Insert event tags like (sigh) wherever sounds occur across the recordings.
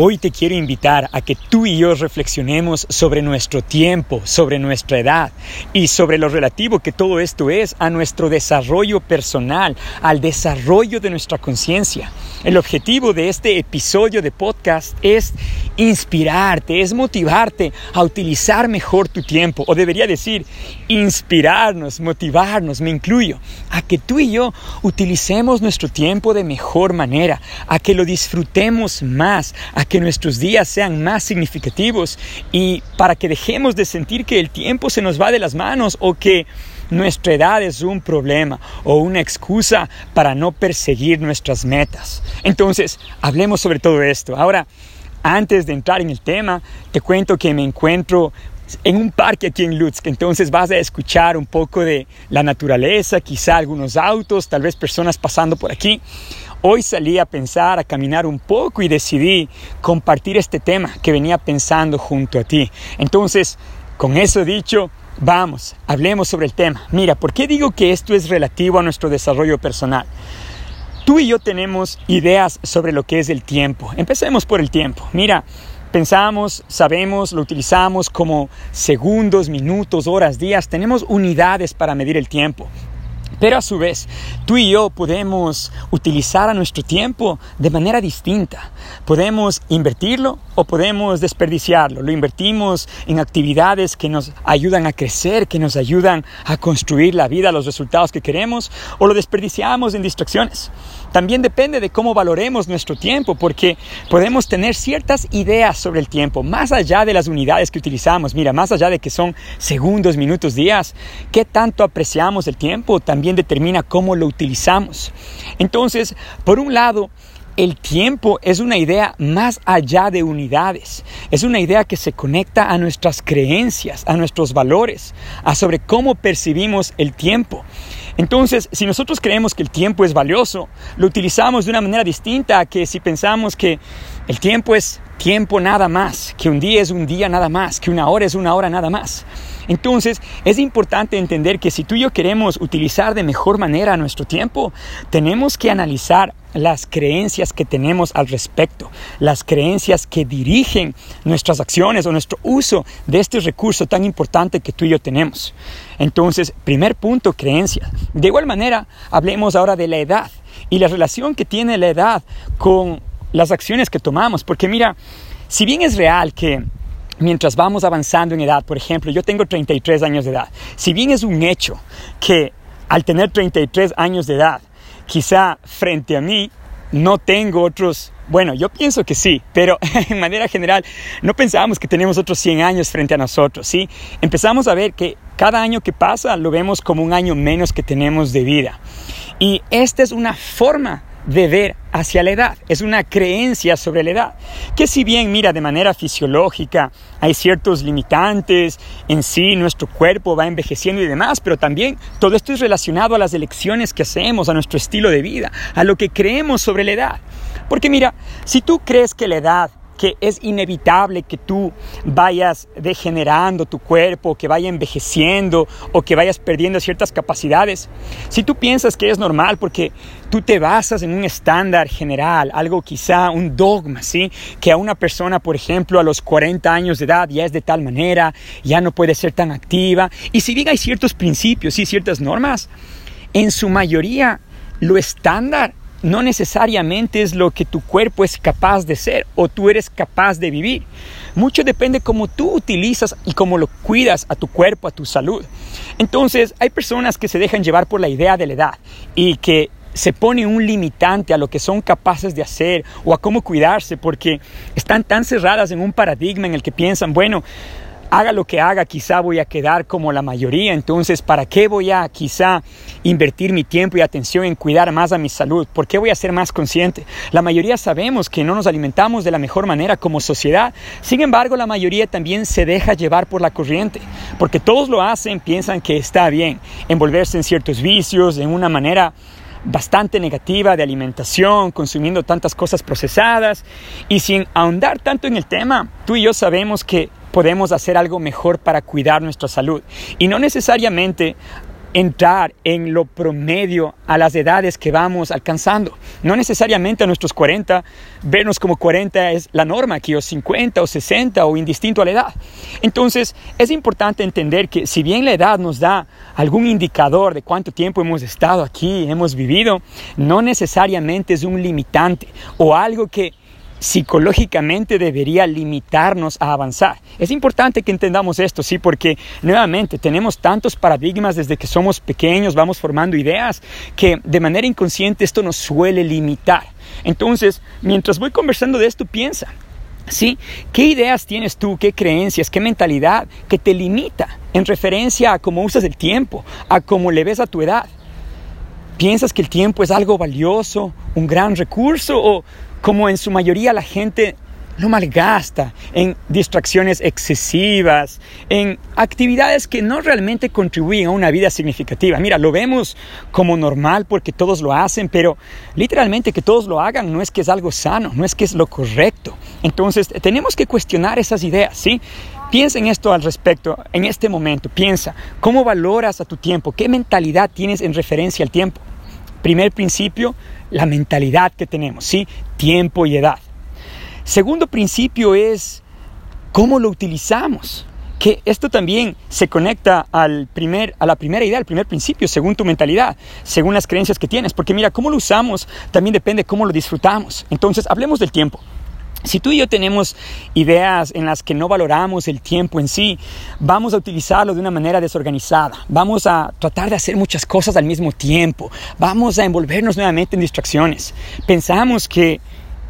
Hoy te quiero invitar a que tú y yo reflexionemos sobre nuestro tiempo, sobre nuestra edad y sobre lo relativo que todo esto es a nuestro desarrollo personal, al desarrollo de nuestra conciencia. El objetivo de este episodio de podcast es inspirarte, es motivarte a utilizar mejor tu tiempo, o debería decir, inspirarnos, motivarnos, me incluyo, a que tú y yo utilicemos nuestro tiempo de mejor manera, a que lo disfrutemos más, a que nuestros días sean más significativos y para que dejemos de sentir que el tiempo se nos va de las manos o que nuestra edad es un problema o una excusa para no perseguir nuestras metas. Entonces, hablemos sobre todo esto. Ahora, antes de entrar en el tema, te cuento que me encuentro en un parque aquí en Lutsk, entonces vas a escuchar un poco de la naturaleza, quizá algunos autos, tal vez personas pasando por aquí. Hoy salí a pensar, a caminar un poco y decidí compartir este tema que venía pensando junto a ti. Entonces, con eso dicho, vamos, hablemos sobre el tema. Mira, ¿por qué digo que esto es relativo a nuestro desarrollo personal? Tú y yo tenemos ideas sobre lo que es el tiempo. Empecemos por el tiempo. Mira, pensamos, sabemos, lo utilizamos como segundos, minutos, horas, días. Tenemos unidades para medir el tiempo. Pero a su vez, tú y yo podemos utilizar a nuestro tiempo de manera distinta. Podemos invertirlo o podemos desperdiciarlo. Lo invertimos en actividades que nos ayudan a crecer, que nos ayudan a construir la vida, los resultados que queremos, o lo desperdiciamos en distracciones. También depende de cómo valoremos nuestro tiempo, porque podemos tener ciertas ideas sobre el tiempo, más allá de las unidades que utilizamos. Mira, más allá de que son segundos, minutos, días, qué tanto apreciamos el tiempo también determina cómo lo utilizamos. Entonces, por un lado, el tiempo es una idea más allá de unidades. Es una idea que se conecta a nuestras creencias, a nuestros valores, a sobre cómo percibimos el tiempo. Entonces, si nosotros creemos que el tiempo es valioso, lo utilizamos de una manera distinta a que si pensamos que el tiempo es tiempo nada más, que un día es un día nada más, que una hora es una hora nada más. Entonces, es importante entender que si tú y yo queremos utilizar de mejor manera nuestro tiempo, tenemos que analizar las creencias que tenemos al respecto, las creencias que dirigen nuestras acciones o nuestro uso de este recurso tan importante que tú y yo tenemos. Entonces, primer punto, creencias. De igual manera, hablemos ahora de la edad y la relación que tiene la edad con las acciones que tomamos, porque mira, si bien es real que mientras vamos avanzando en edad, por ejemplo, yo tengo 33 años de edad, si bien es un hecho que al tener 33 años de edad, quizá frente a mí no tengo otros, bueno, yo pienso que sí, pero (laughs) en manera general no pensábamos que tenemos otros 100 años frente a nosotros, ¿sí? Empezamos a ver que cada año que pasa lo vemos como un año menos que tenemos de vida. Y esta es una forma de ver hacia la edad, es una creencia sobre la edad, que si bien mira de manera fisiológica hay ciertos limitantes, en sí nuestro cuerpo va envejeciendo y demás, pero también todo esto es relacionado a las elecciones que hacemos, a nuestro estilo de vida, a lo que creemos sobre la edad. Porque mira, si tú crees que la edad que es inevitable que tú vayas degenerando tu cuerpo, que vaya envejeciendo o que vayas perdiendo ciertas capacidades. Si tú piensas que es normal porque tú te basas en un estándar general, algo quizá un dogma, ¿sí? Que a una persona, por ejemplo, a los 40 años de edad ya es de tal manera, ya no puede ser tan activa. Y si bien hay ciertos principios y ciertas normas, en su mayoría lo estándar no necesariamente es lo que tu cuerpo es capaz de ser o tú eres capaz de vivir. Mucho depende cómo tú utilizas y cómo lo cuidas a tu cuerpo, a tu salud. Entonces, hay personas que se dejan llevar por la idea de la edad y que se pone un limitante a lo que son capaces de hacer o a cómo cuidarse porque están tan cerradas en un paradigma en el que piensan, bueno, haga lo que haga, quizá voy a quedar como la mayoría, entonces, ¿para qué voy a quizá invertir mi tiempo y atención en cuidar más a mi salud? ¿Por qué voy a ser más consciente? La mayoría sabemos que no nos alimentamos de la mejor manera como sociedad, sin embargo, la mayoría también se deja llevar por la corriente, porque todos lo hacen, piensan que está bien envolverse en ciertos vicios, en una manera bastante negativa de alimentación, consumiendo tantas cosas procesadas y sin ahondar tanto en el tema, tú y yo sabemos que podemos hacer algo mejor para cuidar nuestra salud. Y no necesariamente entrar en lo promedio a las edades que vamos alcanzando. No necesariamente a nuestros 40, vernos como 40 es la norma aquí, o 50 o 60 o indistinto a la edad. Entonces es importante entender que si bien la edad nos da algún indicador de cuánto tiempo hemos estado aquí, hemos vivido, no necesariamente es un limitante o algo que psicológicamente debería limitarnos a avanzar. Es importante que entendamos esto, sí, porque nuevamente tenemos tantos paradigmas desde que somos pequeños, vamos formando ideas que de manera inconsciente esto nos suele limitar. Entonces, mientras voy conversando de esto, piensa, ¿sí? ¿Qué ideas tienes tú, qué creencias, qué mentalidad que te limita en referencia a cómo usas el tiempo, a cómo le ves a tu edad? ¿Piensas que el tiempo es algo valioso, un gran recurso o como en su mayoría la gente lo malgasta en distracciones excesivas, en actividades que no realmente contribuyen a una vida significativa. Mira, lo vemos como normal porque todos lo hacen, pero literalmente que todos lo hagan no es que es algo sano, no es que es lo correcto. Entonces, tenemos que cuestionar esas ideas, ¿sí? Piensa en esto al respecto, en este momento, piensa, ¿cómo valoras a tu tiempo? ¿Qué mentalidad tienes en referencia al tiempo? Primer principio, la mentalidad que tenemos, ¿sí? Tiempo y edad. Segundo principio es cómo lo utilizamos. Que esto también se conecta al primer, a la primera idea, al primer principio, según tu mentalidad, según las creencias que tienes. Porque mira, cómo lo usamos también depende de cómo lo disfrutamos. Entonces, hablemos del tiempo. Si tú y yo tenemos ideas en las que no valoramos el tiempo en sí, vamos a utilizarlo de una manera desorganizada, vamos a tratar de hacer muchas cosas al mismo tiempo, vamos a envolvernos nuevamente en distracciones. Pensamos que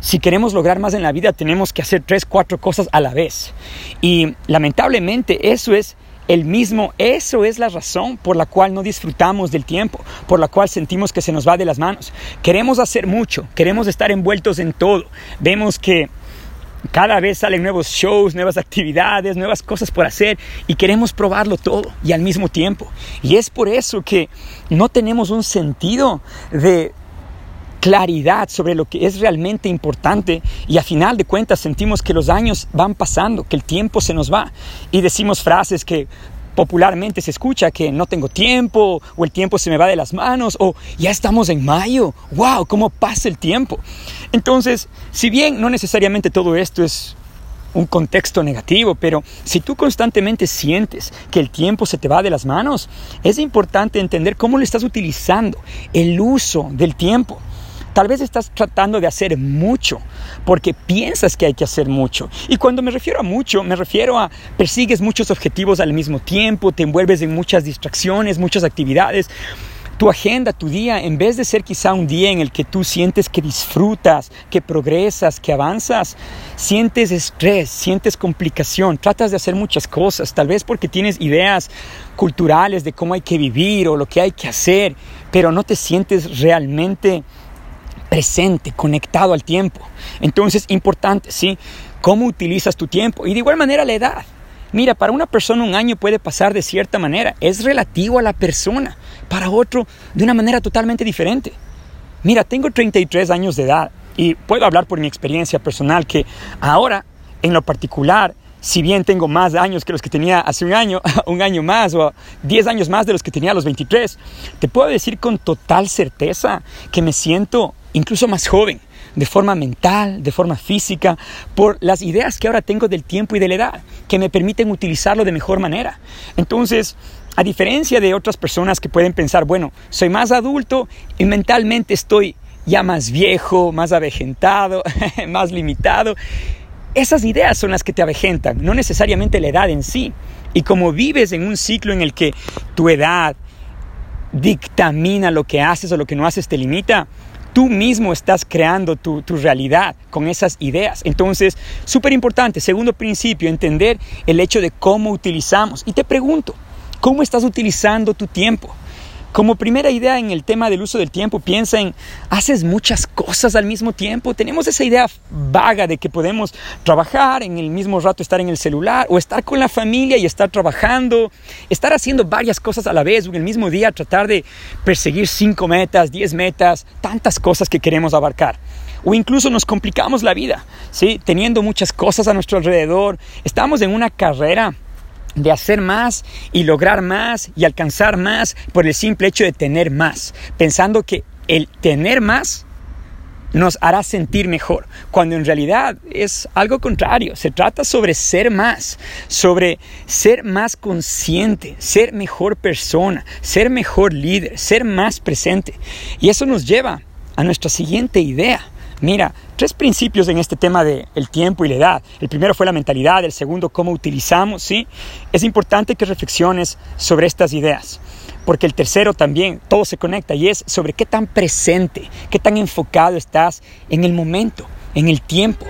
si queremos lograr más en la vida tenemos que hacer tres, cuatro cosas a la vez. Y lamentablemente eso es el mismo, eso es la razón por la cual no disfrutamos del tiempo, por la cual sentimos que se nos va de las manos. Queremos hacer mucho, queremos estar envueltos en todo. Vemos que cada vez salen nuevos shows, nuevas actividades, nuevas cosas por hacer y queremos probarlo todo y al mismo tiempo. Y es por eso que no tenemos un sentido de claridad sobre lo que es realmente importante y a final de cuentas sentimos que los años van pasando, que el tiempo se nos va y decimos frases que popularmente se escucha que no tengo tiempo o el tiempo se me va de las manos o ya estamos en mayo, wow, cómo pasa el tiempo. Entonces, si bien no necesariamente todo esto es un contexto negativo, pero si tú constantemente sientes que el tiempo se te va de las manos, es importante entender cómo lo estás utilizando, el uso del tiempo. Tal vez estás tratando de hacer mucho porque piensas que hay que hacer mucho. Y cuando me refiero a mucho, me refiero a persigues muchos objetivos al mismo tiempo, te envuelves en muchas distracciones, muchas actividades tu agenda, tu día, en vez de ser quizá un día en el que tú sientes que disfrutas, que progresas, que avanzas, sientes estrés, sientes complicación, tratas de hacer muchas cosas, tal vez porque tienes ideas culturales de cómo hay que vivir o lo que hay que hacer, pero no te sientes realmente presente, conectado al tiempo. Entonces, importante, ¿sí? ¿Cómo utilizas tu tiempo? Y de igual manera la edad. Mira, para una persona un año puede pasar de cierta manera, es relativo a la persona, para otro de una manera totalmente diferente. Mira, tengo 33 años de edad y puedo hablar por mi experiencia personal que ahora, en lo particular, si bien tengo más años que los que tenía hace un año, (laughs) un año más o 10 años más de los que tenía a los 23, te puedo decir con total certeza que me siento incluso más joven, de forma mental, de forma física, por las ideas que ahora tengo del tiempo y de la edad, que me permiten utilizarlo de mejor manera. Entonces, a diferencia de otras personas que pueden pensar, bueno, soy más adulto y mentalmente estoy ya más viejo, más avejentado, (laughs) más limitado, esas ideas son las que te avejentan, no necesariamente la edad en sí. Y como vives en un ciclo en el que tu edad dictamina lo que haces o lo que no haces, te limita, tú mismo estás creando tu, realidad con esas ideas. Entonces, súper importante, segundo principio, entender el hecho de cómo utilizamos. Y te pregunto, ¿cómo estás utilizando tu tiempo? Como primera idea en el tema del uso del tiempo, piensa en, haces muchas cosas al mismo tiempo. Tenemos esa idea vaga de que podemos trabajar, en el mismo rato estar en el celular, o estar con la familia y estar trabajando, estar haciendo varias cosas a la vez, en el mismo día tratar de perseguir cinco metas, diez metas, tantas cosas que queremos abarcar o incluso nos complicamos la vida, ¿sí? teniendo muchas cosas a nuestro alrededor. Estamos en una carrera de hacer más y lograr más y alcanzar más por el simple hecho de tener más, pensando que el tener más nos hará sentir mejor, cuando en realidad es algo contrario, se trata sobre ser más, sobre ser más consciente, ser mejor persona, ser mejor líder, ser más presente. Y eso nos lleva a nuestra siguiente idea. Mira, tres principios en este tema del el tiempo y la edad. El primero fue la mentalidad, el segundo cómo utilizamos, ¿sí? Es importante que reflexiones sobre estas ideas, porque el tercero también, todo se conecta y es sobre qué tan presente, qué tan enfocado estás en el momento, en el tiempo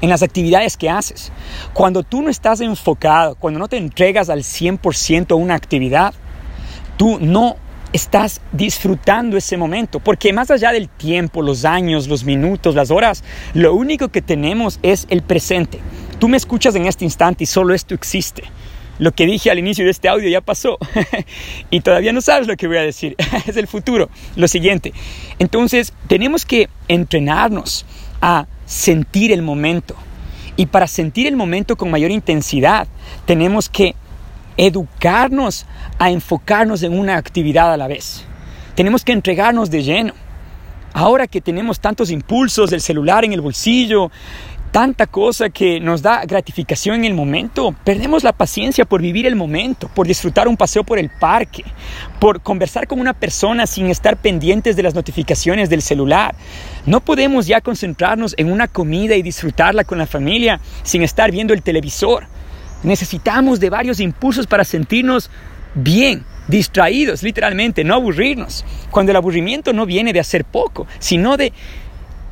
en las actividades que haces. Cuando tú no estás enfocado, cuando no te entregas al 100% a una actividad, tú no estás disfrutando ese momento, porque más allá del tiempo, los años, los minutos, las horas, lo único que tenemos es el presente. Tú me escuchas en este instante y solo esto existe. Lo que dije al inicio de este audio ya pasó (laughs) y todavía no sabes lo que voy a decir. (laughs) es el futuro, lo siguiente. Entonces, tenemos que entrenarnos a sentir el momento. Y para sentir el momento con mayor intensidad, tenemos que educarnos a enfocarnos en una actividad a la vez. Tenemos que entregarnos de lleno. Ahora que tenemos tantos impulsos del celular en el bolsillo, tanta cosa que nos da gratificación en el momento, perdemos la paciencia por vivir el momento, por disfrutar un paseo por el parque, por conversar con una persona sin estar pendientes de las notificaciones del celular. No podemos ya concentrarnos en una comida y disfrutarla con la familia sin estar viendo el televisor. Necesitamos de varios impulsos para sentirnos bien, distraídos, literalmente, no aburrirnos. Cuando el aburrimiento no viene de hacer poco, sino de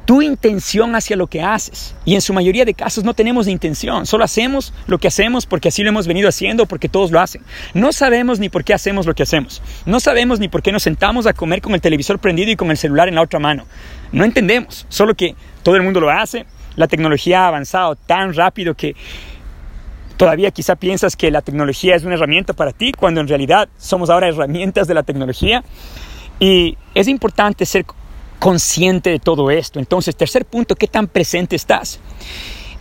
tu intención hacia lo que haces. Y en su mayoría de casos no tenemos intención, solo hacemos lo que hacemos porque así lo hemos venido haciendo, porque todos lo hacen. No sabemos ni por qué hacemos lo que hacemos. No sabemos ni por qué nos sentamos a comer con el televisor prendido y con el celular en la otra mano. No entendemos, solo que todo el mundo lo hace. La tecnología ha avanzado tan rápido que Todavía quizá piensas que la tecnología es una herramienta para ti, cuando en realidad somos ahora herramientas de la tecnología. Y es importante ser consciente de todo esto. Entonces, tercer punto, ¿qué tan presente estás?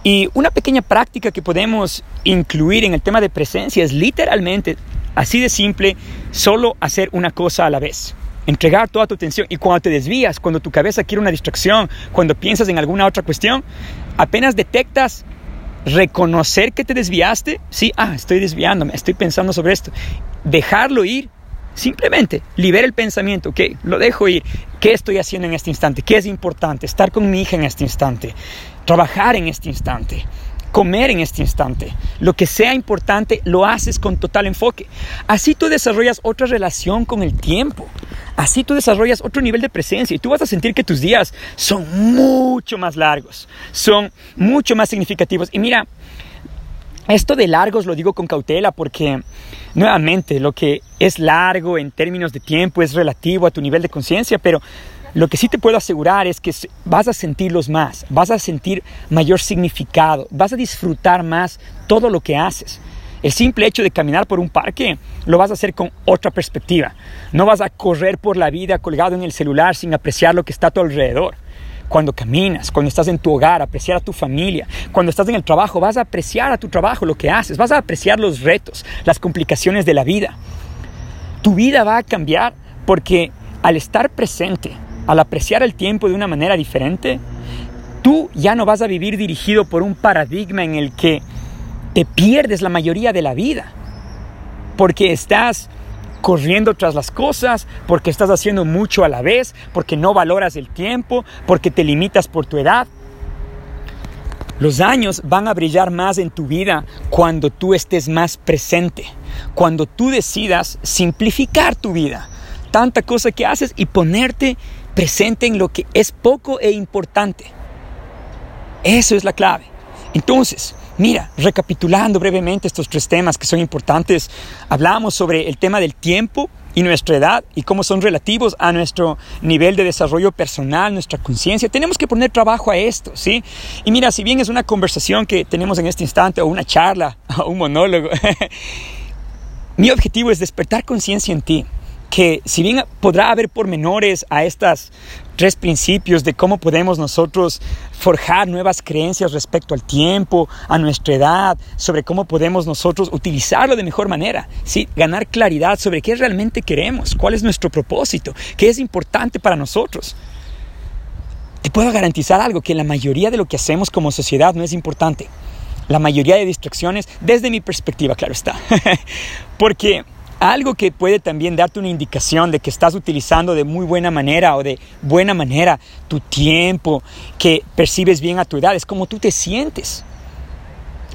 Y una pequeña práctica que podemos incluir en el tema de presencia es literalmente, así de simple, solo hacer una cosa a la vez. Entregar toda tu atención y cuando te desvías, cuando tu cabeza quiere una distracción, cuando piensas en alguna otra cuestión, apenas detectas reconocer que te desviaste, sí, ah, estoy desviándome, estoy pensando sobre esto, dejarlo ir, simplemente libera el pensamiento, ok, lo dejo ir, ¿qué estoy haciendo en este instante? ¿Qué es importante? Estar con mi hija en este instante, trabajar en este instante comer en este instante. Lo que sea importante lo haces con total enfoque. Así tú desarrollas otra relación con el tiempo. Así tú desarrollas otro nivel de presencia y tú vas a sentir que tus días son mucho más largos, son mucho más significativos. Y mira, esto de largos lo digo con cautela porque nuevamente lo que es largo en términos de tiempo es relativo a tu nivel de conciencia, pero lo que sí te puedo asegurar es que vas a sentirlos más, vas a sentir mayor significado, vas a disfrutar más todo lo que haces. El simple hecho de caminar por un parque lo vas a hacer con otra perspectiva. No vas a correr por la vida colgado en el celular sin apreciar lo que está a tu alrededor. Cuando caminas, cuando estás en tu hogar, apreciar a tu familia. Cuando estás en el trabajo, vas a apreciar a tu trabajo, lo que haces. Vas a apreciar los retos, las complicaciones de la vida. Tu vida va a cambiar porque al estar presente, al apreciar el tiempo de una manera diferente, tú ya no vas a vivir dirigido por un paradigma en el que te pierdes la mayoría de la vida, porque estás corriendo tras las cosas, porque estás haciendo mucho a la vez, porque no valoras el tiempo, porque te limitas por tu edad. Los años van a brillar más en tu vida cuando tú estés más presente, cuando tú decidas simplificar tu vida, tanta cosa que haces y ponerte presente en lo que es poco e importante. Eso es la clave. Entonces, Mira, recapitulando brevemente estos tres temas que son importantes, hablamos sobre el tema del tiempo y nuestra edad y cómo son relativos a nuestro nivel de desarrollo personal, nuestra conciencia. Tenemos que poner trabajo a esto, ¿sí? Y mira, si bien es una conversación que tenemos en este instante o una charla (laughs) o un monólogo, (laughs) mi objetivo es despertar conciencia en ti que si bien podrá haber pormenores a estas tres principios de cómo podemos nosotros forjar nuevas creencias respecto al tiempo, a nuestra edad, sobre cómo podemos nosotros utilizarlo de mejor manera, ¿sí? ganar claridad sobre qué realmente queremos, cuál es nuestro propósito, qué es importante para nosotros. Te puedo garantizar algo, que la mayoría de lo que hacemos como sociedad no es importante. La mayoría de distracciones, desde mi perspectiva, claro está. (laughs) Porque algo que puede también darte una indicación de que estás utilizando de muy buena manera o de buena manera tu tiempo, que percibes bien a tu edad, es como tú te sientes.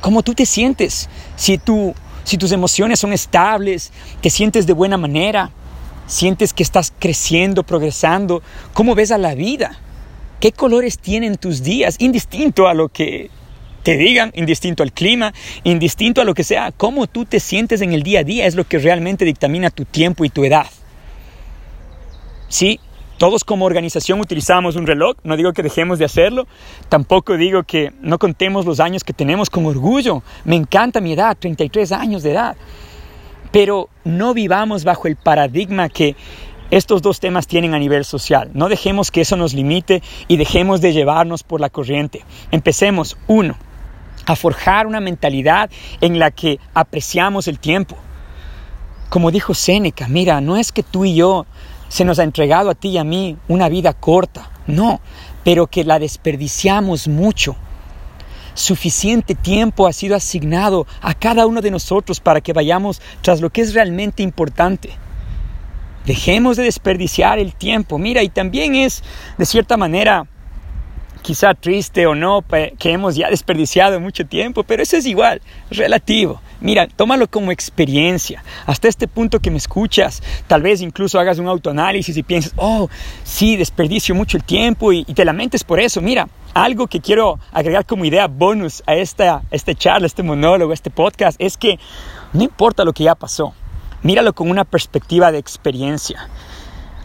Cómo tú te sientes. Si, tú, si tus emociones son estables, te sientes de buena manera, sientes que estás creciendo, progresando, ¿cómo ves a la vida? ¿Qué colores tienen tus días? Indistinto a lo que te digan, indistinto al clima, indistinto a lo que sea, cómo tú te sientes en el día a día es lo que realmente dictamina tu tiempo y tu edad. Sí, todos como organización utilizamos un reloj, no digo que dejemos de hacerlo, tampoco digo que no contemos los años que tenemos con orgullo. Me encanta mi edad, 33 años de edad. Pero no vivamos bajo el paradigma que estos dos temas tienen a nivel social. No dejemos que eso nos limite y dejemos de llevarnos por la corriente. Empecemos, uno, a forjar una mentalidad en la que apreciamos el tiempo. Como dijo Séneca, mira, no es que tú y yo se nos ha entregado a ti y a mí una vida corta, no, pero que la desperdiciamos mucho. Suficiente tiempo ha sido asignado a cada uno de nosotros para que vayamos tras lo que es realmente importante. Dejemos de desperdiciar el tiempo. Mira, y también es, de cierta manera, quizá triste o no, que hemos ya desperdiciado mucho tiempo, pero eso es igual, relativo. Mira, tómalo como experiencia. Hasta este punto que me escuchas, tal vez incluso hagas un autoanálisis y pienses, oh, sí, desperdicio mucho el tiempo y, te lamentes por eso. Mira, algo que quiero agregar como idea bonus a esta, esta charla, este monólogo, este podcast, es que no importa lo que ya pasó, míralo con una perspectiva de experiencia.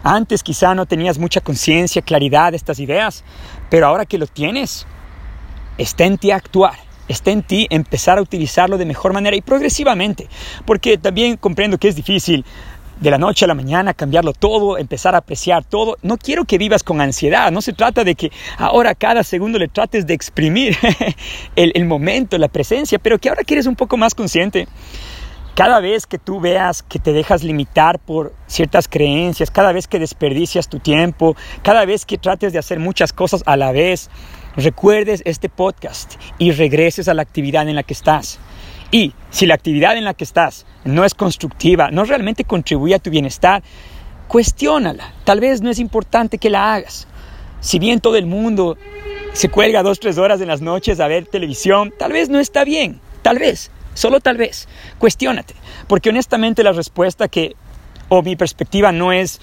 Antes quizá no tenías mucha conciencia, claridad de estas ideas, pero ahora que lo tienes, está en ti actuar, está en ti empezar a utilizarlo de mejor manera y progresivamente, porque también comprendo que es difícil de la noche a la mañana cambiarlo todo, empezar a apreciar todo. No quiero que vivas con ansiedad, no se trata de que ahora cada segundo le trates de exprimir (laughs) el, el momento, la presencia, pero que ahora quieres un poco más consciente cada vez que tú veas que te dejas limitar por ciertas creencias, cada vez que desperdicias tu tiempo, cada vez que trates de hacer muchas cosas a la vez, recuerdes este podcast y regreses a la actividad en la que estás. Y si la actividad en la que estás no es constructiva, no realmente contribuye a tu bienestar, cuestiónala. Tal vez no es importante que la hagas. Si bien todo el mundo se cuelga dos, tres horas en las noches a ver televisión, tal vez no está bien. Tal vez. Solo tal vez, cuestiónate, porque honestamente la respuesta que, o mi perspectiva no es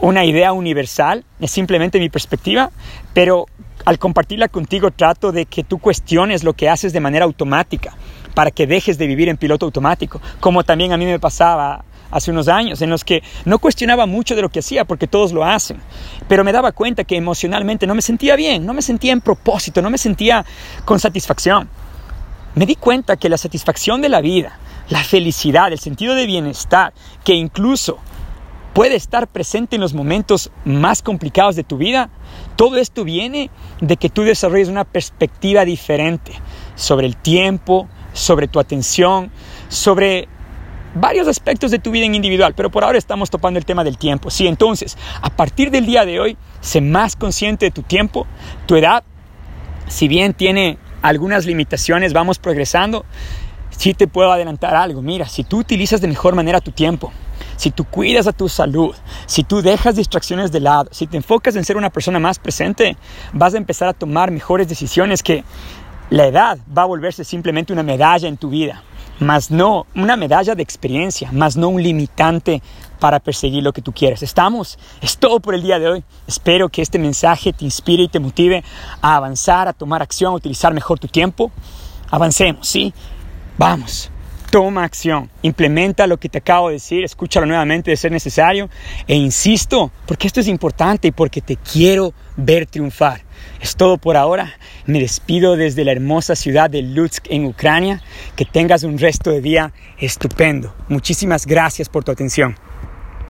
una idea universal, es simplemente mi perspectiva, pero al compartirla contigo trato de que tú cuestiones lo que haces de manera automática, para que dejes de vivir en piloto automático, como también a mí me pasaba hace unos años, en los que no cuestionaba mucho de lo que hacía porque todos lo hacen, pero me daba cuenta que emocionalmente no me sentía bien, no me sentía en propósito, no me sentía con satisfacción me di cuenta que la satisfacción de la vida, la felicidad, el sentido de bienestar, que incluso puede estar presente en los momentos más complicados de tu vida, todo esto viene de que tú desarrolles una perspectiva diferente sobre el tiempo, sobre tu atención, sobre varios aspectos de tu vida en individual, pero por ahora estamos topando el tema del tiempo. Sí, entonces, a partir del día de hoy, sé más consciente de tu tiempo, tu edad, si bien tiene algunas limitaciones, vamos progresando, sí te puedo adelantar algo. Mira, si tú utilizas de mejor manera tu tiempo, si tú cuidas a tu salud, si tú dejas distracciones de lado, si te enfocas en ser una persona más presente, vas a empezar a tomar mejores decisiones que la edad va a volverse simplemente una medalla en tu vida, más no una medalla de experiencia, más no un limitante para perseguir lo que tú quieres. Estamos, es todo por el día de hoy. Espero que este mensaje te inspire y te motive a avanzar, a tomar acción, a utilizar mejor tu tiempo. Avancemos, ¿sí? Vamos, toma acción, implementa lo que te acabo de decir, escúchalo nuevamente de ser necesario e insisto, porque esto es importante y porque te quiero ver triunfar. Es todo por ahora. Me despido desde la hermosa ciudad de Lutsk en Ucrania. Que tengas un resto de día estupendo. Muchísimas gracias por tu atención.